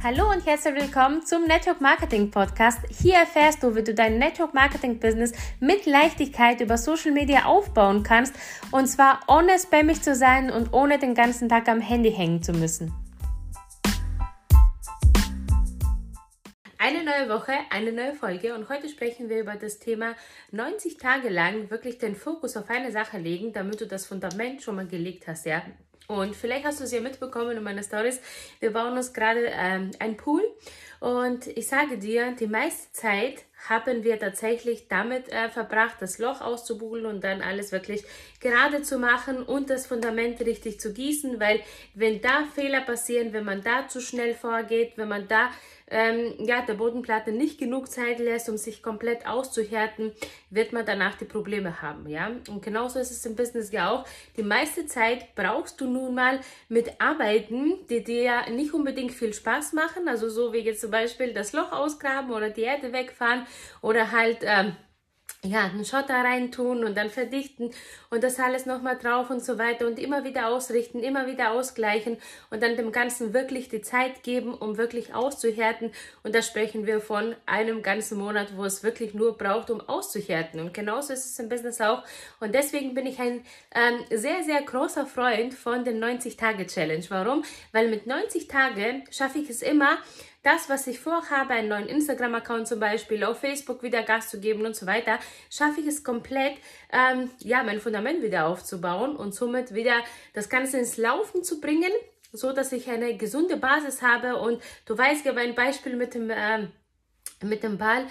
Hallo und herzlich willkommen zum Network Marketing Podcast. Hier erfährst du, wie du dein Network Marketing Business mit Leichtigkeit über Social Media aufbauen kannst und zwar ohne spammig zu sein und ohne den ganzen Tag am Handy hängen zu müssen. Eine neue Woche, eine neue Folge und heute sprechen wir über das Thema 90 Tage lang wirklich den Fokus auf eine Sache legen, damit du das Fundament schon mal gelegt hast, ja. Und vielleicht hast du es ja mitbekommen in meinen Stories. Wir bauen uns gerade ähm, ein Pool und ich sage dir, die meiste Zeit haben wir tatsächlich damit äh, verbracht, das Loch auszubugeln und dann alles wirklich gerade zu machen und das Fundament richtig zu gießen, weil wenn da Fehler passieren, wenn man da zu schnell vorgeht, wenn man da ähm, ja, der Bodenplatte nicht genug Zeit lässt, um sich komplett auszuhärten, wird man danach die Probleme haben. Ja? Und genauso ist es im Business ja auch. Die meiste Zeit brauchst du nun mal mit Arbeiten, die dir nicht unbedingt viel Spaß machen, also so wie jetzt zum Beispiel das Loch ausgraben oder die Erde wegfahren oder halt... Ähm, ja, einen Schotter reintun und dann verdichten und das alles nochmal drauf und so weiter und immer wieder ausrichten, immer wieder ausgleichen und dann dem Ganzen wirklich die Zeit geben, um wirklich auszuhärten. Und da sprechen wir von einem ganzen Monat, wo es wirklich nur braucht, um auszuhärten. Und genauso ist es im Business auch. Und deswegen bin ich ein ähm, sehr, sehr großer Freund von den 90-Tage-Challenge. Warum? Weil mit 90 Tagen schaffe ich es immer, das, was ich vorhabe, einen neuen Instagram-Account zum Beispiel, auf Facebook wieder Gas zu geben und so weiter, schaffe ich es komplett, ähm, ja, mein Fundament wieder aufzubauen und somit wieder das Ganze ins Laufen zu bringen, so dass ich eine gesunde Basis habe. Und du weißt, ich habe ein Beispiel mit dem ähm, mit dem Ball,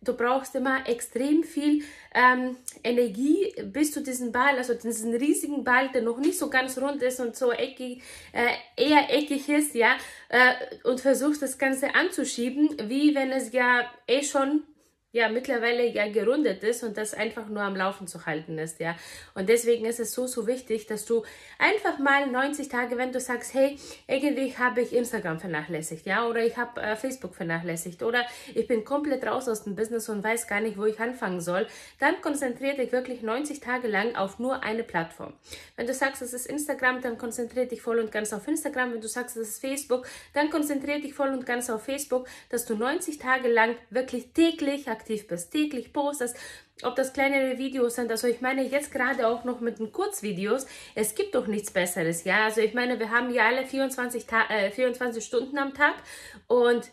du brauchst immer extrem viel ähm, Energie, bis du diesen Ball, also diesen riesigen Ball, der noch nicht so ganz rund ist und so eckig, äh, eher eckig ist, ja, äh, und versuchst das Ganze anzuschieben, wie wenn es ja eh schon ja mittlerweile ja gerundet ist und das einfach nur am Laufen zu halten ist, ja. Und deswegen ist es so, so wichtig, dass du einfach mal 90 Tage, wenn du sagst, hey, irgendwie habe ich Instagram vernachlässigt, ja, oder ich habe äh, Facebook vernachlässigt oder ich bin komplett raus aus dem Business und weiß gar nicht, wo ich anfangen soll, dann konzentriere dich wirklich 90 Tage lang auf nur eine Plattform. Wenn du sagst, es ist Instagram, dann konzentriere dich voll und ganz auf Instagram. Wenn du sagst, es ist Facebook, dann konzentriere dich voll und ganz auf Facebook, dass du 90 Tage lang wirklich täglich aktiv aktiv bist, täglich postest, ob das kleinere Videos sind. Also ich meine jetzt gerade auch noch mit den Kurzvideos. Es gibt doch nichts Besseres, ja. Also ich meine, wir haben ja alle 24, Ta äh, 24 Stunden am Tag und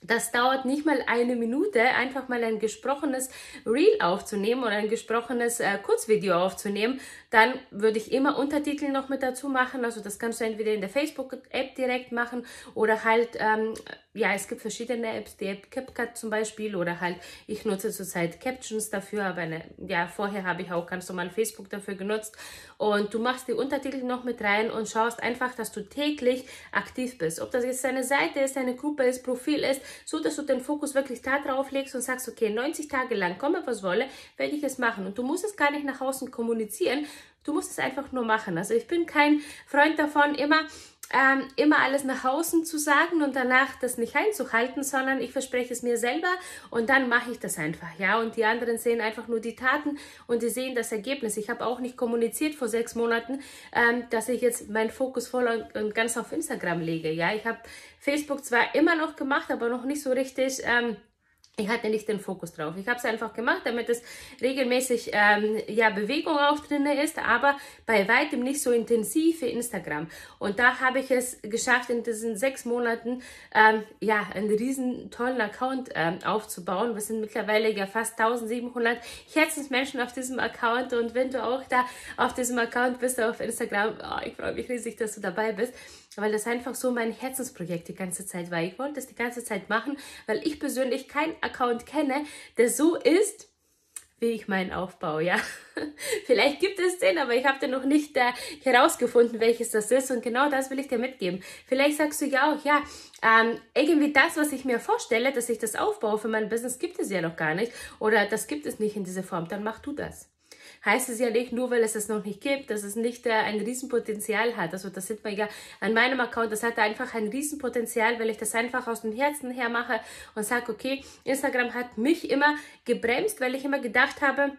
das dauert nicht mal eine Minute, einfach mal ein gesprochenes Reel aufzunehmen oder ein gesprochenes äh, Kurzvideo aufzunehmen. Dann würde ich immer Untertitel noch mit dazu machen. Also das kannst du entweder in der Facebook-App direkt machen oder halt, ähm, ja, es gibt verschiedene Apps, die App CapCut zum Beispiel oder halt, ich nutze zurzeit Captions dafür, aber eine, ja, vorher habe ich auch ganz normal Facebook dafür genutzt. Und du machst die Untertitel noch mit rein und schaust einfach, dass du täglich aktiv bist. Ob das jetzt eine Seite ist, eine Gruppe ist, Profil ist, so dass du den Fokus wirklich da drauf legst und sagst, okay, 90 Tage lang, komme was wolle, werde ich es machen. Und du musst es gar nicht nach außen kommunizieren, du musst es einfach nur machen. Also ich bin kein Freund davon, immer ähm, immer alles nach außen zu sagen und danach das nicht einzuhalten, sondern ich verspreche es mir selber und dann mache ich das einfach, ja. Und die anderen sehen einfach nur die Taten und die sehen das Ergebnis. Ich habe auch nicht kommuniziert vor sechs Monaten, ähm, dass ich jetzt meinen Fokus voll und, ganz auf Instagram lege, ja. Ich habe Facebook zwar immer noch gemacht, aber noch nicht so richtig. Ähm, ich hatte nicht den Fokus drauf. Ich habe es einfach gemacht, damit es regelmäßig ähm, ja, Bewegung auch drin ist, aber bei weitem nicht so intensiv wie Instagram. Und da habe ich es geschafft, in diesen sechs Monaten ähm, ja, einen riesen tollen Account ähm, aufzubauen. Wir sind mittlerweile ja fast 1700 Herzensmenschen auf diesem Account. Und wenn du auch da auf diesem Account bist, auf Instagram, oh, ich freue mich riesig, dass du dabei bist weil das einfach so mein Herzensprojekt die ganze Zeit war. Ich wollte das die ganze Zeit machen, weil ich persönlich keinen Account kenne, der so ist, wie ich meinen Aufbau, ja. Vielleicht gibt es den, aber ich habe den noch nicht äh, herausgefunden, welches das ist. Und genau das will ich dir mitgeben. Vielleicht sagst du ja auch, ja, ähm, irgendwie das, was ich mir vorstelle, dass ich das aufbaue für mein Business, gibt es ja noch gar nicht. Oder das gibt es nicht in dieser Form. Dann mach du das heißt es ja nicht nur, weil es es noch nicht gibt, dass es nicht äh, ein Riesenpotenzial hat. Also das sieht man ja an meinem Account, das hat einfach ein Riesenpotenzial, weil ich das einfach aus dem Herzen her mache und sage, okay, Instagram hat mich immer gebremst, weil ich immer gedacht habe,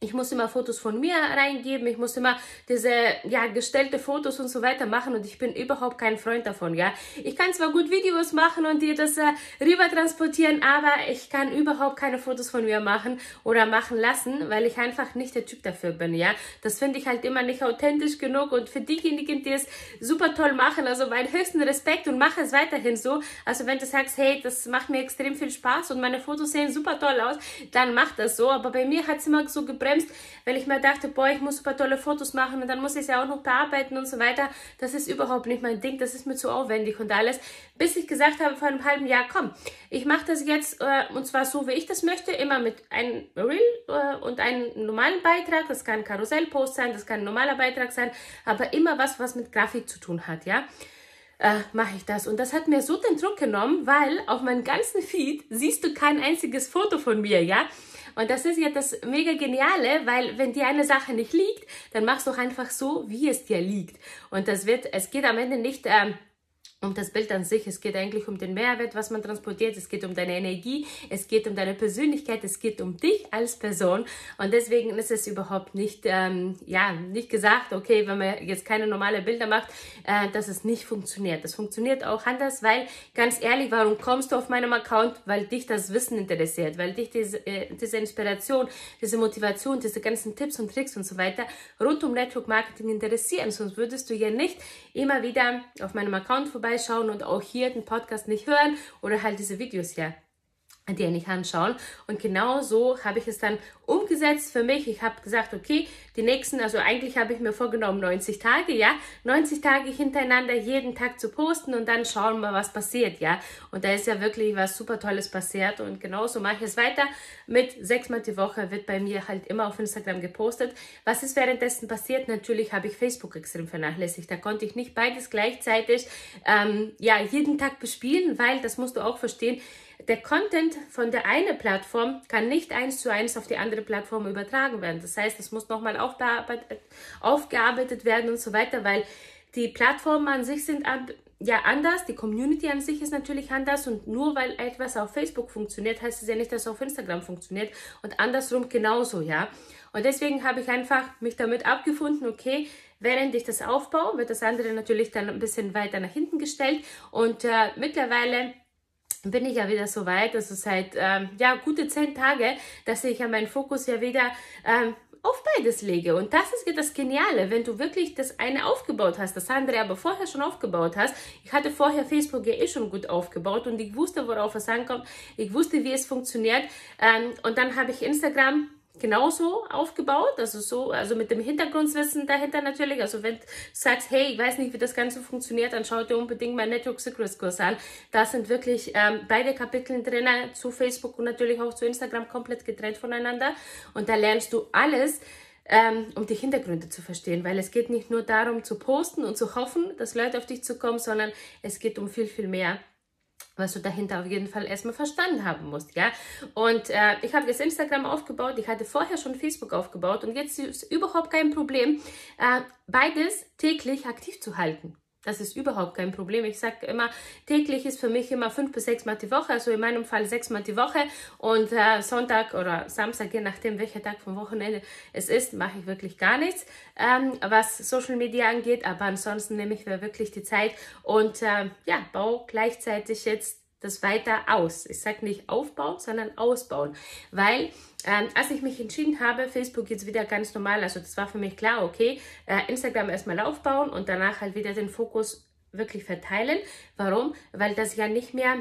ich muss immer Fotos von mir reingeben, ich muss immer diese ja gestellte Fotos und so weiter machen und ich bin überhaupt kein Freund davon, ja. Ich kann zwar gut Videos machen und dir das äh, rüber transportieren, aber ich kann überhaupt keine Fotos von mir machen oder machen lassen, weil ich einfach nicht der Typ dafür bin, ja. Das finde ich halt immer nicht authentisch genug und für diejenigen, die es super toll machen, also meinen höchsten Respekt und mache es weiterhin so. Also wenn du sagst, hey, das macht mir extrem viel Spaß und meine Fotos sehen super toll aus, dann mach das so. Aber bei mir hat es immer so gebraucht gebremst, weil ich mir dachte, boah, ich muss super tolle Fotos machen und dann muss ich es ja auch noch bearbeiten und so weiter. Das ist überhaupt nicht mein Ding, das ist mir zu aufwendig und alles. Bis ich gesagt habe vor einem halben Jahr, komm, ich mache das jetzt äh, und zwar so, wie ich das möchte, immer mit einem Reel äh, und einem normalen Beitrag. Das kann Karussellpost sein, das kann ein normaler Beitrag sein, aber immer was, was mit Grafik zu tun hat, ja äh, mache ich das. Und das hat mir so den Druck genommen, weil auf meinem ganzen Feed siehst du kein einziges Foto von mir, ja. Und das ist ja das mega Geniale, weil wenn dir eine Sache nicht liegt, dann machst du einfach so, wie es dir liegt. Und das wird, es geht am Ende nicht ähm, um das Bild an sich. Es geht eigentlich um den Mehrwert, was man transportiert. Es geht um deine Energie. Es geht um deine Persönlichkeit. Es geht um dich als Person. Und deswegen ist es überhaupt nicht, ähm, ja, nicht gesagt, okay, wenn man jetzt keine normale Bilder macht, äh, dass es nicht funktioniert. Das funktioniert auch anders, weil, ganz ehrlich, warum kommst du auf meinem Account? Weil dich das Wissen interessiert, weil dich diese, äh, diese Inspiration, diese Motivation, diese ganzen Tipps und Tricks und so weiter rund um Network Marketing interessieren. Sonst würdest du ja nicht immer wieder auf meinem Account vorbei vorbeischauen und auch hier den Podcast nicht hören oder halt diese Videos hier dir nicht anschauen. Und genau so habe ich es dann umgesetzt für mich. Ich habe gesagt, okay, die nächsten, also eigentlich habe ich mir vorgenommen 90 Tage, ja, 90 Tage hintereinander jeden Tag zu posten und dann schauen wir, was passiert, ja. Und da ist ja wirklich was super Tolles passiert und genauso mache ich es weiter. Mit sechsmal die Woche wird bei mir halt immer auf Instagram gepostet. Was ist währenddessen passiert? Natürlich habe ich Facebook extrem vernachlässigt. Da konnte ich nicht beides gleichzeitig, ähm, ja, jeden Tag bespielen, weil, das musst du auch verstehen, der Content von der einen Plattform kann nicht eins zu eins auf die andere Plattform übertragen werden. Das heißt, es muss nochmal aufgearbeitet werden und so weiter, weil die Plattformen an sich sind ja anders, die Community an sich ist natürlich anders und nur weil etwas auf Facebook funktioniert, heißt es ja nicht, dass es auf Instagram funktioniert und andersrum genauso, ja. Und deswegen habe ich einfach mich damit abgefunden, okay, während ich das aufbaue, wird das andere natürlich dann ein bisschen weiter nach hinten gestellt und äh, mittlerweile bin ich ja wieder so weit, also seit ähm, ja gute zehn Tage, dass ich ja meinen Fokus ja wieder ähm, auf beides lege. Und das ist ja das Geniale, wenn du wirklich das eine aufgebaut hast, das andere aber vorher schon aufgebaut hast. Ich hatte vorher Facebook ja eh schon gut aufgebaut und ich wusste, worauf es ankommt. Ich wusste, wie es funktioniert. Ähm, und dann habe ich Instagram genauso aufgebaut, also so, also mit dem Hintergrundwissen dahinter natürlich. Also wenn du sagst, hey, ich weiß nicht, wie das Ganze funktioniert, dann schau dir unbedingt meinen Network Secrets Kurs an. Da sind wirklich ähm, beide Kapitel drin, zu Facebook und natürlich auch zu Instagram komplett getrennt voneinander. Und da lernst du alles, ähm, um die Hintergründe zu verstehen, weil es geht nicht nur darum zu posten und zu hoffen, dass Leute auf dich zukommen, sondern es geht um viel, viel mehr was du dahinter auf jeden Fall erstmal verstanden haben musst, ja. Und äh, ich habe jetzt Instagram aufgebaut, ich hatte vorher schon Facebook aufgebaut und jetzt ist überhaupt kein Problem, äh, beides täglich aktiv zu halten. Das ist überhaupt kein Problem. Ich sage immer, täglich ist für mich immer fünf bis sechs Mal die Woche, also in meinem Fall sechs Mal die Woche. Und äh, Sonntag oder Samstag, je nachdem, welcher Tag vom Wochenende es ist, mache ich wirklich gar nichts, ähm, was Social Media angeht. Aber ansonsten nehme ich mir wirklich die Zeit und äh, ja, baue gleichzeitig jetzt das weiter aus. Ich sage nicht aufbauen, sondern ausbauen. Weil ähm, als ich mich entschieden habe, Facebook jetzt wieder ganz normal, also das war für mich klar, okay, äh, Instagram erstmal aufbauen und danach halt wieder den Fokus wirklich verteilen. Warum? Weil das ja nicht mehr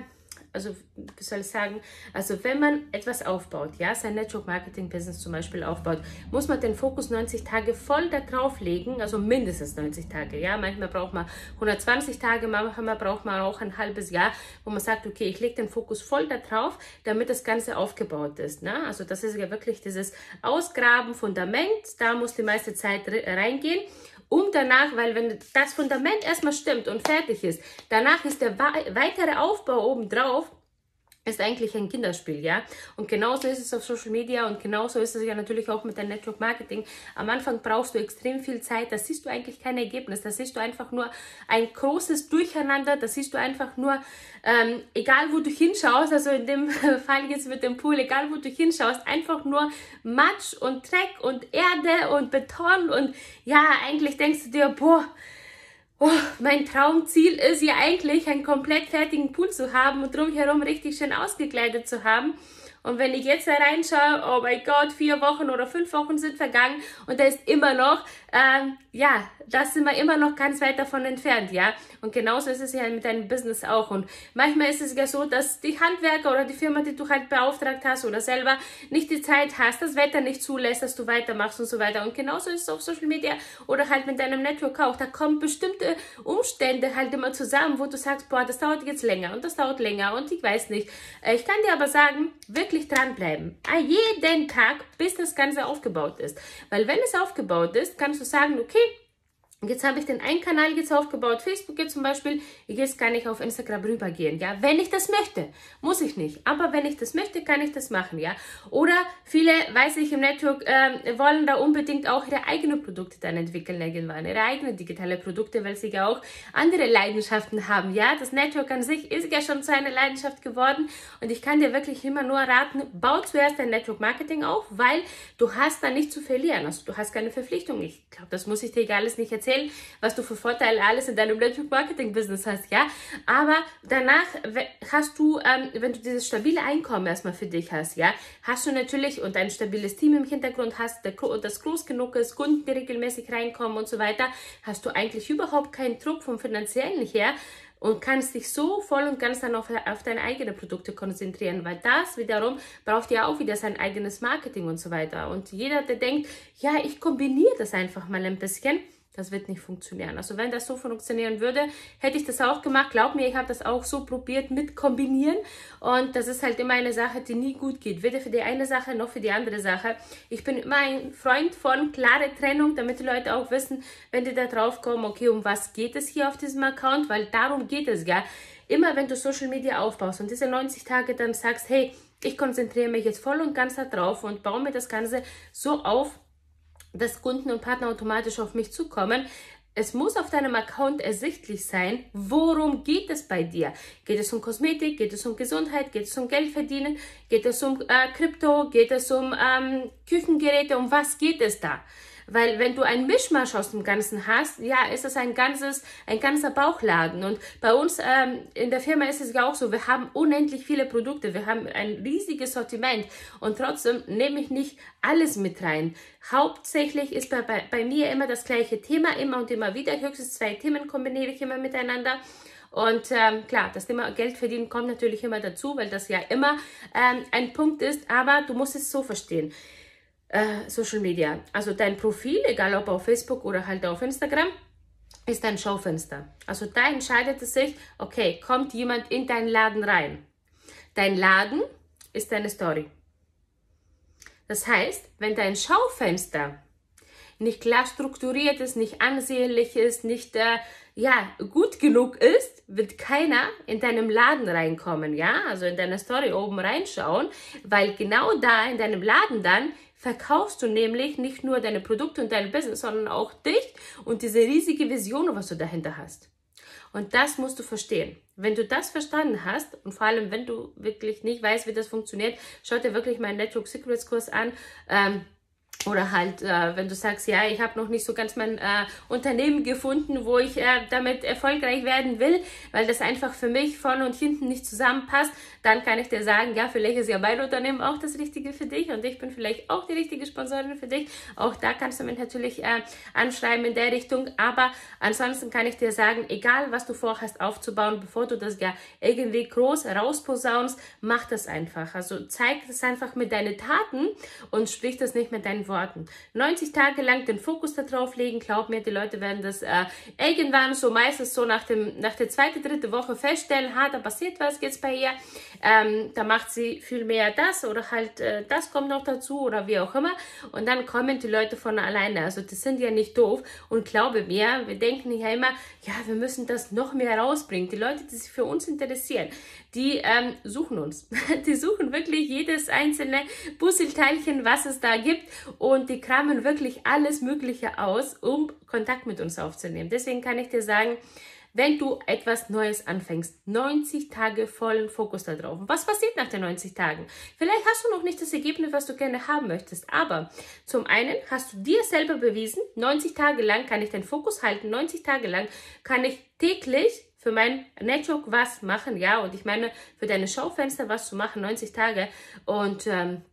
also wie soll ich sagen, also wenn man etwas aufbaut, ja, sein Network Marketing Business zum Beispiel aufbaut, muss man den Fokus 90 Tage voll da drauf legen, also mindestens 90 Tage, ja, manchmal braucht man 120 Tage, manchmal braucht man auch ein halbes Jahr, wo man sagt, okay, ich lege den Fokus voll da drauf, damit das Ganze aufgebaut ist, ne? also das ist ja wirklich dieses Ausgraben, Fundament, da muss die meiste Zeit reingehen um danach, weil wenn das Fundament erstmal stimmt und fertig ist, danach ist der weitere Aufbau oben drauf ist eigentlich ein Kinderspiel, ja. Und genauso ist es auf Social Media und genauso ist es ja natürlich auch mit dem Network Marketing. Am Anfang brauchst du extrem viel Zeit, da siehst du eigentlich kein Ergebnis, da siehst du einfach nur ein großes Durcheinander, da siehst du einfach nur, ähm, egal wo du hinschaust, also in dem Fall jetzt mit dem Pool, egal wo du hinschaust, einfach nur Matsch und Dreck und Erde und Beton und ja, eigentlich denkst du dir, boah, Oh, mein Traumziel ist ja eigentlich, einen komplett fertigen Pool zu haben und drumherum richtig schön ausgekleidet zu haben. Und wenn ich jetzt da reinschaue, oh mein Gott, vier Wochen oder fünf Wochen sind vergangen und da ist immer noch, ähm, ja, da sind wir immer noch ganz weit davon entfernt, ja. Und genauso ist es ja mit deinem Business auch. Und manchmal ist es ja so, dass die Handwerker oder die Firma, die du halt beauftragt hast oder selber nicht die Zeit hast, das Wetter nicht zulässt, dass du weitermachst und so weiter. Und genauso ist es auf Social Media oder halt mit deinem Network auch. Da kommen bestimmte Umstände halt immer zusammen, wo du sagst, boah, das dauert jetzt länger und das dauert länger und ich weiß nicht. Ich kann dir aber sagen, wirklich dranbleiben. Jeden Tag, bis das Ganze aufgebaut ist. Weil wenn es aufgebaut ist, kannst du sagen, okay, Jetzt habe ich den einen Kanal jetzt aufgebaut, Facebook jetzt zum Beispiel. Jetzt kann ich auf Instagram rübergehen, ja. Wenn ich das möchte, muss ich nicht. Aber wenn ich das möchte, kann ich das machen, ja. Oder viele, weiß ich, im Network äh, wollen da unbedingt auch ihre eigenen Produkte dann entwickeln irgendwann, ihre eigenen digitale Produkte, weil sie ja auch andere Leidenschaften haben, ja. Das Network an sich ist ja schon zu einer Leidenschaft geworden und ich kann dir wirklich immer nur raten, bau zuerst dein Network Marketing auf, weil du hast da nichts zu verlieren. Also du hast keine Verpflichtung. Ich glaube, das muss ich dir alles nicht erzählen erzählen, was du für Vorteile alles in deinem Network Marketing Business hast, ja. Aber danach hast du, ähm, wenn du dieses stabile Einkommen erstmal für dich hast, ja, hast du natürlich und ein stabiles Team im Hintergrund hast, das groß genug ist, Kunden, die regelmäßig reinkommen und so weiter, hast du eigentlich überhaupt keinen Druck vom finanziellen her, und kannst dich so voll und ganz dann auf, auf deine eigenen Produkte konzentrieren, weil das wiederum braucht ja auch wieder sein eigenes Marketing und so weiter. Und jeder, der denkt, ja, ich kombiniere das einfach mal ein bisschen, das wird nicht funktionieren. Also wenn das so funktionieren würde, hätte ich das auch gemacht. Glaub mir, ich habe das auch so probiert mit kombinieren. Und das ist halt immer eine Sache, die nie gut geht. Weder für die eine Sache noch für die andere Sache. Ich bin immer ein Freund von klare Trennung, damit die Leute auch wissen, wenn die da drauf kommen, okay, um was geht es hier auf diesem Account? Weil darum geht es, ja. Immer wenn du Social Media aufbaust und diese 90 Tage dann sagst, hey, ich konzentriere mich jetzt voll und ganz darauf und baue mir das Ganze so auf, dass Kunden und Partner automatisch auf mich zukommen. Es muss auf deinem Account ersichtlich sein, worum geht es bei dir. Geht es um Kosmetik, geht es um Gesundheit, geht es um Geld verdienen, geht es um äh, Krypto, geht es um ähm, Küchengeräte, um was geht es da? Weil wenn du ein Mischmasch aus dem Ganzen hast, ja, ist das ein ganzes, ein ganzer Bauchladen. Und bei uns ähm, in der Firma ist es ja auch so, wir haben unendlich viele Produkte, wir haben ein riesiges Sortiment und trotzdem nehme ich nicht alles mit rein. Hauptsächlich ist bei, bei, bei mir immer das gleiche Thema, immer und immer wieder. Höchstens zwei Themen kombiniere ich immer miteinander. Und ähm, klar, das Thema Geld verdienen kommt natürlich immer dazu, weil das ja immer ähm, ein Punkt ist, aber du musst es so verstehen äh, Social Media. Also dein Profil, egal ob auf Facebook oder halt auf Instagram, ist dein Schaufenster. Also da entscheidet es sich, okay, kommt jemand in deinen Laden rein. Dein Laden ist deine Story. Das heißt, wenn dein Schaufenster nicht klar strukturiert ist, nicht ansehnlich ist, nicht äh, ja, gut genug ist, wird keiner in deinem Laden reinkommen, ja, also in deiner Story oben reinschauen, weil genau da in deinem Laden dann verkaufst du nämlich nicht nur deine Produkte und dein Business, sondern auch dich und diese riesige Vision, was du dahinter hast. Und das musst du verstehen. Wenn du das verstanden hast und vor allem, wenn du wirklich nicht weißt, wie das funktioniert, schau dir wirklich meinen Network Secrets Kurs an. Ähm, oder halt, äh, wenn du sagst, ja, ich habe noch nicht so ganz mein äh, Unternehmen gefunden, wo ich äh, damit erfolgreich werden will, weil das einfach für mich vorne und hinten nicht zusammenpasst, dann kann ich dir sagen, ja, vielleicht ist ja mein Unternehmen auch das Richtige für dich und ich bin vielleicht auch die richtige Sponsorin für dich. Auch da kannst du mich natürlich äh, anschreiben in der Richtung. Aber ansonsten kann ich dir sagen, egal was du vorhast aufzubauen, bevor du das ja irgendwie groß rausposaunst, mach das einfach. Also zeig das einfach mit deinen Taten und sprich das nicht mit deinen Worten Worten. 90 Tage lang den Fokus darauf legen, glaub mir, die Leute werden das äh, irgendwann so meistens so nach, dem, nach der zweiten, dritten Woche feststellen, ha, da passiert was jetzt bei ihr, ähm, da macht sie viel mehr das oder halt äh, das kommt noch dazu oder wie auch immer. Und dann kommen die Leute von alleine, also das sind ja nicht doof. Und glaube mir, wir denken ja immer, ja, wir müssen das noch mehr rausbringen. Die Leute, die sich für uns interessieren, die ähm, suchen uns. Die suchen wirklich jedes einzelne Puzzleteilchen, was es da gibt und die kramen wirklich alles Mögliche aus, um Kontakt mit uns aufzunehmen. Deswegen kann ich dir sagen, wenn du etwas Neues anfängst. 90 Tage vollen Fokus darauf. Was passiert nach den 90 Tagen? Vielleicht hast du noch nicht das Ergebnis, was du gerne haben möchtest, aber zum einen hast du dir selber bewiesen, 90 Tage lang kann ich den Fokus halten, 90 Tage lang kann ich täglich für mein Network was machen, ja, und ich meine, für deine Schaufenster was zu machen, 90 Tage und ähm,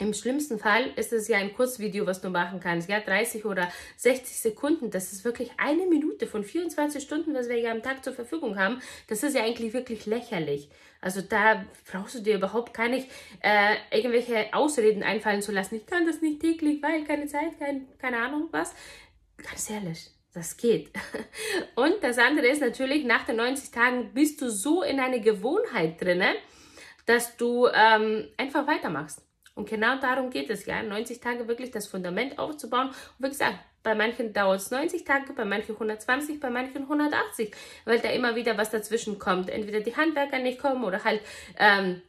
im schlimmsten Fall ist es ja ein Kurzvideo, was du machen kannst, ja, 30 oder 60 Sekunden. Das ist wirklich eine Minute von 24 Stunden, was wir ja am Tag zur Verfügung haben. Das ist ja eigentlich wirklich lächerlich. Also da brauchst du dir überhaupt gar nicht äh, irgendwelche Ausreden einfallen zu lassen. Ich kann das nicht täglich, weil keine Zeit, kein, keine Ahnung was. Ganz ehrlich, das geht. Und das andere ist natürlich, nach den 90 Tagen bist du so in eine Gewohnheit drinne, dass du ähm, einfach weitermachst. Und genau darum geht es ja, 90 Tage wirklich das Fundament aufzubauen. Und wie gesagt, bei manchen dauert es 90 Tage, bei manchen 120, bei manchen 180, weil da immer wieder was dazwischen kommt. Entweder die Handwerker nicht kommen oder halt ähm,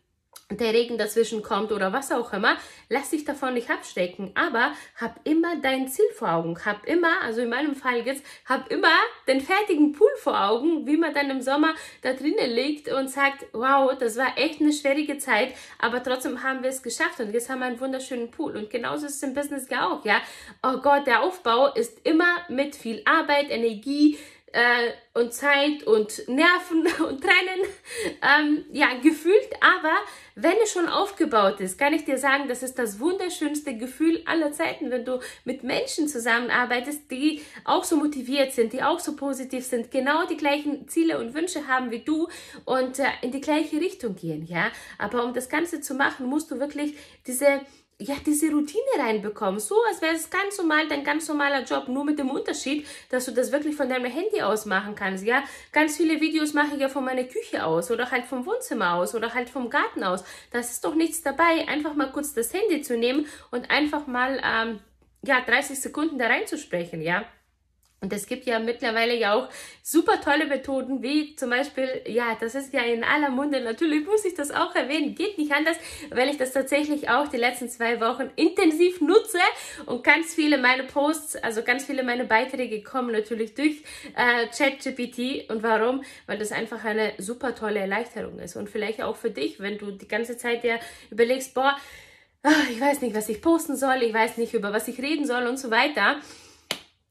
der Regen dazwischen kommt oder was auch immer, lass dich davon nicht abstecken, aber hab immer dein Ziel vor Augen, hab immer, also in meinem Fall jetzt, hab immer den fertigen Pool vor Augen, wie man dann im Sommer da drinnen liegt und sagt, wow, das war echt eine schwierige Zeit, aber trotzdem haben wir es geschafft und jetzt haben wir einen wunderschönen Pool und genauso ist es im Business ja auch, ja. Oh Gott, der Aufbau ist immer mit viel Arbeit, Energie, äh, und Zeit und Nerven und Tränen ähm, ja, gefühlt. Aber wenn es schon aufgebaut ist, kann ich dir sagen, das ist das wunderschönste Gefühl aller Zeiten, wenn du mit Menschen zusammenarbeitest, die auch so motiviert sind, die auch so positiv sind, genau die gleichen Ziele und Wünsche haben wie du und äh, in die gleiche Richtung gehen. Ja, aber um das Ganze zu machen, musst du wirklich diese ja, diese Routine reinbekommen. So, als wäre es ganz normal, dein ganz normaler Job, nur mit dem Unterschied, dass du das wirklich von deinem Handy aus machen kannst. Ja, ganz viele Videos mache ich ja von meiner Küche aus oder halt vom Wohnzimmer aus oder halt vom Garten aus. Das ist doch nichts dabei, einfach mal kurz das Handy zu nehmen und einfach mal, ähm, ja, 30 Sekunden da reinzusprechen, ja. Und es gibt ja mittlerweile ja auch super tolle Methoden, wie zum Beispiel, ja, das ist ja in aller Munde, natürlich muss ich das auch erwähnen, geht nicht anders, weil ich das tatsächlich auch die letzten zwei Wochen intensiv nutze und ganz viele meine Posts, also ganz viele meine Beiträge kommen natürlich durch äh, ChatGPT. Und warum? Weil das einfach eine super tolle Erleichterung ist und vielleicht auch für dich, wenn du die ganze Zeit dir überlegst, boah, ah, ich weiß nicht, was ich posten soll, ich weiß nicht, über was ich reden soll und so weiter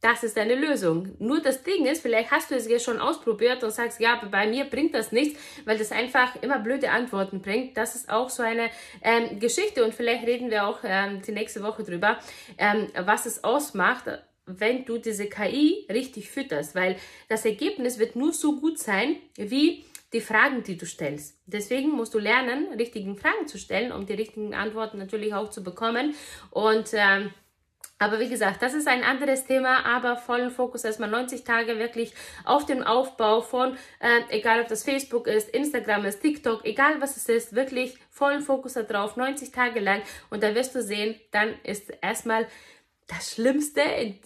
das ist eine Lösung. Nur das Ding ist, vielleicht hast du es ja schon ausprobiert und sagst, ja, bei mir bringt das nichts, weil das einfach immer blöde Antworten bringt. Das ist auch so eine ähm, Geschichte und vielleicht reden wir auch ähm, die nächste Woche drüber, ähm, was es ausmacht, wenn du diese KI richtig fütterst, weil das Ergebnis wird nur so gut sein, wie die Fragen, die du stellst. Deswegen musst du lernen, richtigen Fragen zu stellen, um die richtigen Antworten natürlich auch zu bekommen und ähm, aber wie gesagt, das ist ein anderes Thema, aber vollen Fokus erstmal 90 Tage wirklich auf den Aufbau von, äh, egal ob das Facebook ist, Instagram ist, TikTok, egal was es ist, wirklich vollen Fokus darauf, 90 Tage lang. Und da wirst du sehen, dann ist erstmal das Schlimmste,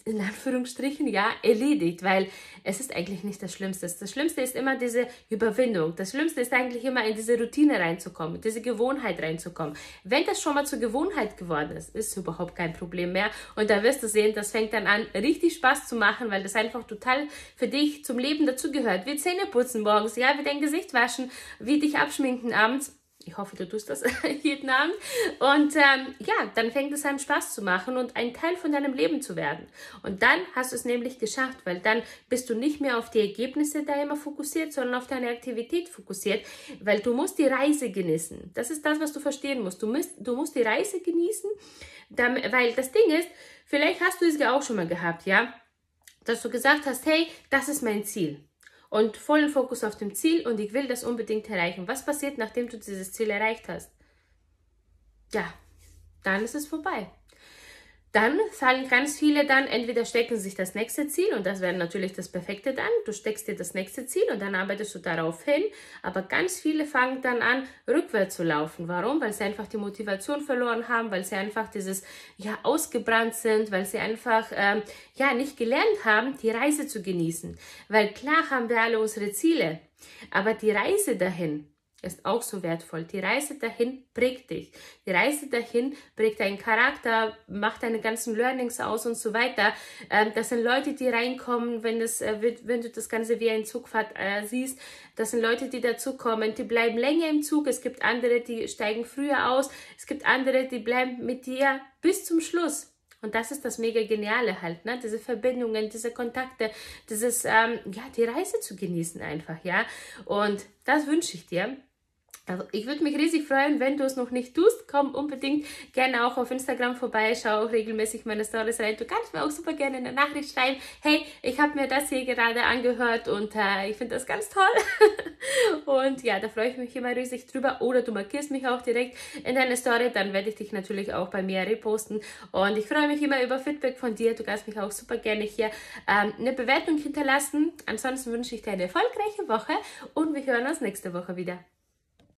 in Anführungsstrichen, ja, erledigt, weil es ist eigentlich nicht das Schlimmste. Das Schlimmste ist immer diese Überwindung. Das Schlimmste ist eigentlich immer in diese Routine reinzukommen, diese Gewohnheit reinzukommen. Wenn das schon mal zur Gewohnheit geworden ist, ist überhaupt kein Problem mehr. Und da wirst du sehen, das fängt dann an, richtig Spaß zu machen, weil das einfach total für dich zum Leben dazugehört. Wie Zähne putzen morgens, ja, wie dein Gesicht waschen, wie dich abschminken abends ich hoffe, du tust das jeden Abend. Und ähm, ja, dann fängt es an Spaß zu machen und ein Teil von deinem Leben zu werden. Und dann hast du es nämlich geschafft, weil dann bist du nicht mehr auf die Ergebnisse da immer fokussiert, sondern auf deine Aktivität fokussiert, weil du musst die Reise genießen. Das ist das, was du verstehen musst. Du musst, du musst die Reise genießen, damit, weil das Ding ist, vielleicht hast du es ja auch schon mal gehabt, ja, dass du gesagt hast, hey, das ist mein Ziel und vollen Fokus auf dem Ziel und ich will das unbedingt erreichen. Was passiert, nachdem du dieses Ziel erreicht hast? Ja, dann ist es vorbei. Dann fallen ganz viele dann, entweder stecken sich das nächste Ziel und das wäre natürlich das Perfekte dann, du steckst dir das nächste Ziel und dann arbeitest du darauf hin, aber ganz viele fangen dann an, rückwärts zu laufen. Warum? Weil sie einfach die Motivation verloren haben, weil sie einfach dieses, ja, ausgebrannt sind, weil sie einfach, ähm, ja, nicht gelernt haben, die Reise zu genießen. Weil klar haben wir alle unsere Ziele, aber die Reise dahin, ist auch so wertvoll. Die Reise dahin prägt dich. Die Reise dahin prägt deinen Charakter, macht deine ganzen Learnings aus und so weiter. Ähm, das sind Leute, die reinkommen, wenn, das, äh, wenn du das Ganze wie ein Zugfahrt äh, siehst. Das sind Leute, die dazukommen, die bleiben länger im Zug. Es gibt andere, die steigen früher aus. Es gibt andere, die bleiben mit dir bis zum Schluss. Und das ist das mega Geniale halt, ne? Diese Verbindungen, diese Kontakte, dieses, ähm, ja, die Reise zu genießen einfach, ja. Und das wünsche ich dir. Also ich würde mich riesig freuen, wenn du es noch nicht tust. Komm unbedingt gerne auch auf Instagram vorbei, schau auch regelmäßig meine Stories rein. Du kannst mir auch super gerne eine Nachricht schreiben. Hey, ich habe mir das hier gerade angehört und äh, ich finde das ganz toll. und ja, da freue ich mich immer riesig drüber. Oder du markierst mich auch direkt in deine Story, dann werde ich dich natürlich auch bei mir reposten. Und ich freue mich immer über Feedback von dir. Du kannst mich auch super gerne hier ähm, eine Bewertung hinterlassen. Ansonsten wünsche ich dir eine erfolgreiche Woche und wir hören uns nächste Woche wieder.